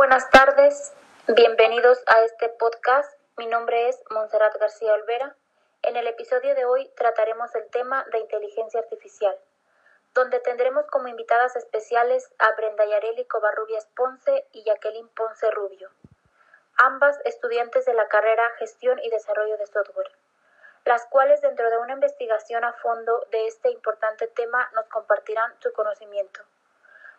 buenas tardes. Bienvenidos a este podcast. Mi nombre es Montserrat García Olvera. En el episodio de hoy trataremos el tema de inteligencia artificial, donde tendremos como invitadas especiales a Brenda Yareli Covarrubias Ponce y Jacqueline Ponce Rubio, ambas estudiantes de la carrera Gestión y Desarrollo de Software, las cuales dentro de una investigación a fondo de este importante tema nos compartirán su conocimiento.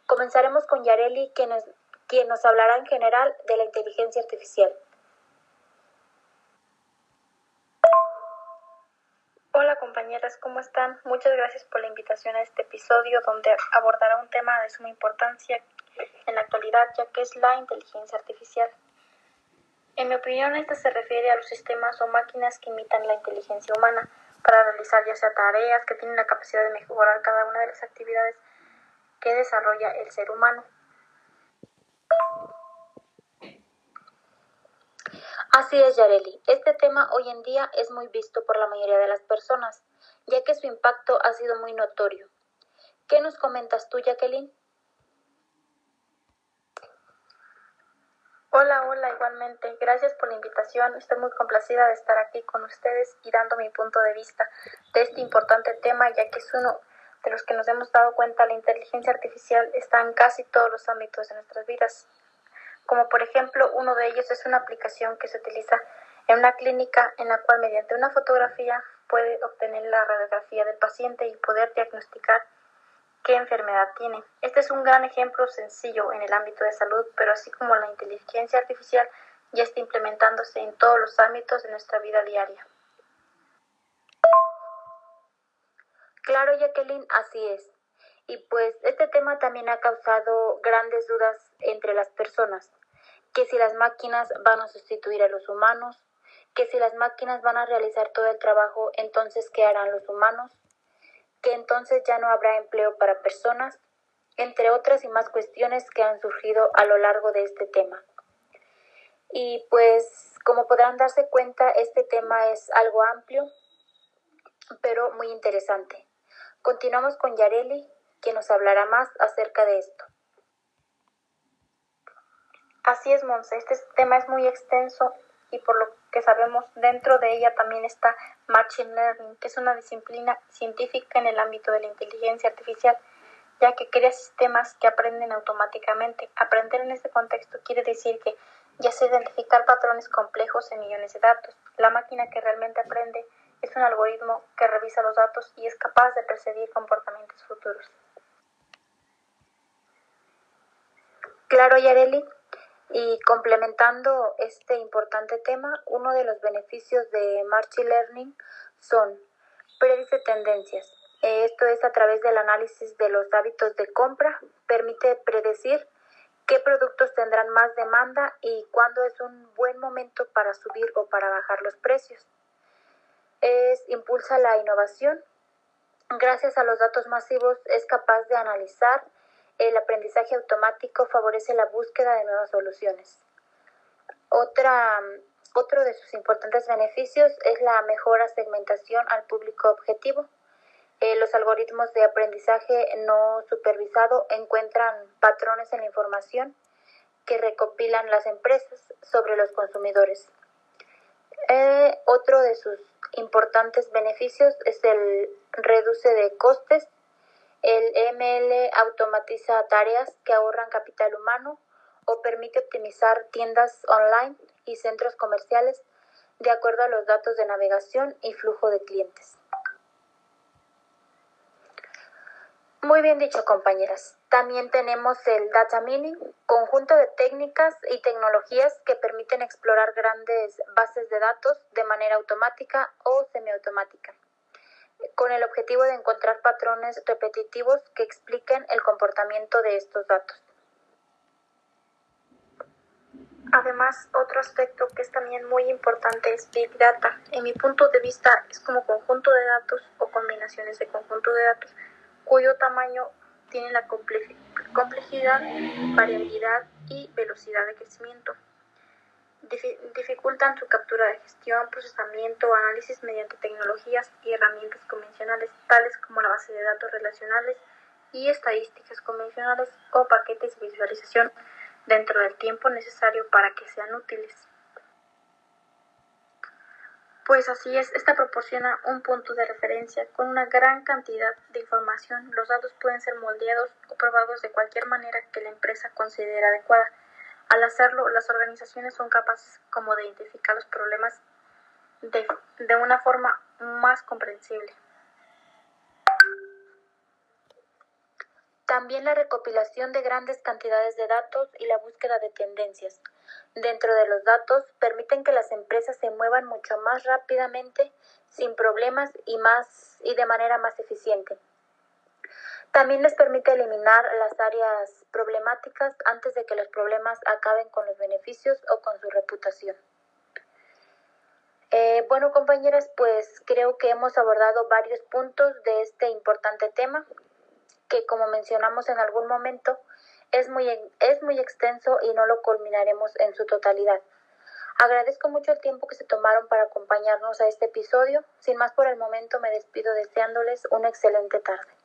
Comenzaremos con Yareli, quien nos, quien nos hablará en general de la inteligencia artificial. Hola compañeras, ¿cómo están? Muchas gracias por la invitación a este episodio donde abordará un tema de suma importancia en la actualidad ya que es la inteligencia artificial. En mi opinión, esta se refiere a los sistemas o máquinas que imitan la inteligencia humana para realizar ya sea tareas que tienen la capacidad de mejorar cada una de las actividades que desarrolla el ser humano. Así es, Yareli. Este tema hoy en día es muy visto por la mayoría de las personas, ya que su impacto ha sido muy notorio. ¿Qué nos comentas tú, Jacqueline? Hola, hola, igualmente. Gracias por la invitación. Estoy muy complacida de estar aquí con ustedes y dando mi punto de vista de este importante tema, ya que es uno de los que nos hemos dado cuenta la inteligencia artificial está en casi todos los ámbitos de nuestras vidas como por ejemplo uno de ellos es una aplicación que se utiliza en una clínica en la cual mediante una fotografía puede obtener la radiografía del paciente y poder diagnosticar qué enfermedad tiene. Este es un gran ejemplo sencillo en el ámbito de salud, pero así como la inteligencia artificial ya está implementándose en todos los ámbitos de nuestra vida diaria. Claro, Jacqueline, así es. Y pues este tema también ha causado grandes dudas entre las personas, que si las máquinas van a sustituir a los humanos, que si las máquinas van a realizar todo el trabajo, entonces ¿qué harán los humanos? Que entonces ya no habrá empleo para personas, entre otras y más cuestiones que han surgido a lo largo de este tema. Y pues como podrán darse cuenta, este tema es algo amplio, pero muy interesante. Continuamos con Yareli, que nos hablará más acerca de esto. Así es, Monse, este tema es muy extenso y por lo que sabemos, dentro de ella también está Machine Learning, que es una disciplina científica en el ámbito de la inteligencia artificial, ya que crea sistemas que aprenden automáticamente. Aprender en este contexto quiere decir que ya sé identificar patrones complejos en millones de datos. La máquina que realmente aprende es un algoritmo que revisa los datos y es capaz de percibir comportamientos futuros. Claro, Yareli. Y complementando este importante tema, uno de los beneficios de Machine Learning son predice tendencias. Esto es a través del análisis de los hábitos de compra, permite predecir qué productos tendrán más demanda y cuándo es un buen momento para subir o para bajar los precios. Es, impulsa la innovación. Gracias a los datos masivos es capaz de analizar el aprendizaje automático favorece la búsqueda de nuevas soluciones. Otra, otro de sus importantes beneficios es la mejora segmentación al público objetivo. Eh, los algoritmos de aprendizaje no supervisado encuentran patrones en la información que recopilan las empresas sobre los consumidores. Eh, otro de sus importantes beneficios es el reduce de costes el ML automatiza tareas que ahorran capital humano o permite optimizar tiendas online y centros comerciales de acuerdo a los datos de navegación y flujo de clientes. Muy bien dicho, compañeras. También tenemos el Data Mining, conjunto de técnicas y tecnologías que permiten explorar grandes bases de datos de manera automática o semiautomática con el objetivo de encontrar patrones repetitivos que expliquen el comportamiento de estos datos. Además, otro aspecto que es también muy importante es Big Data. En mi punto de vista, es como conjunto de datos o combinaciones de conjunto de datos cuyo tamaño tiene la complejidad, variabilidad y velocidad de crecimiento dificultan su captura de gestión, procesamiento o análisis mediante tecnologías y herramientas convencionales, tales como la base de datos relacionales y estadísticas convencionales o paquetes de visualización dentro del tiempo necesario para que sean útiles. Pues así es, esta proporciona un punto de referencia con una gran cantidad de información. Los datos pueden ser moldeados o probados de cualquier manera que la empresa considere adecuada. Al hacerlo, las organizaciones son capaces como de identificar los problemas de, de una forma más comprensible. También la recopilación de grandes cantidades de datos y la búsqueda de tendencias. Dentro de los datos permiten que las empresas se muevan mucho más rápidamente, sin problemas y más y de manera más eficiente. También les permite eliminar las áreas problemáticas antes de que los problemas acaben con los beneficios o con su reputación. Eh, bueno, compañeras, pues creo que hemos abordado varios puntos de este importante tema que como mencionamos en algún momento, es muy, es muy extenso y no lo culminaremos en su totalidad. Agradezco mucho el tiempo que se tomaron para acompañarnos a este episodio. Sin más por el momento, me despido deseándoles una excelente tarde.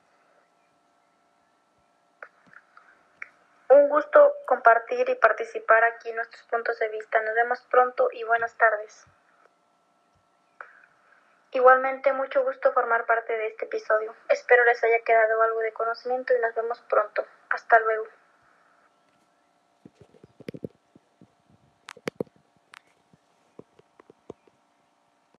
Gusto compartir y participar aquí nuestros puntos de vista. Nos vemos pronto y buenas tardes. Igualmente, mucho gusto formar parte de este episodio. Espero les haya quedado algo de conocimiento y nos vemos pronto. Hasta luego.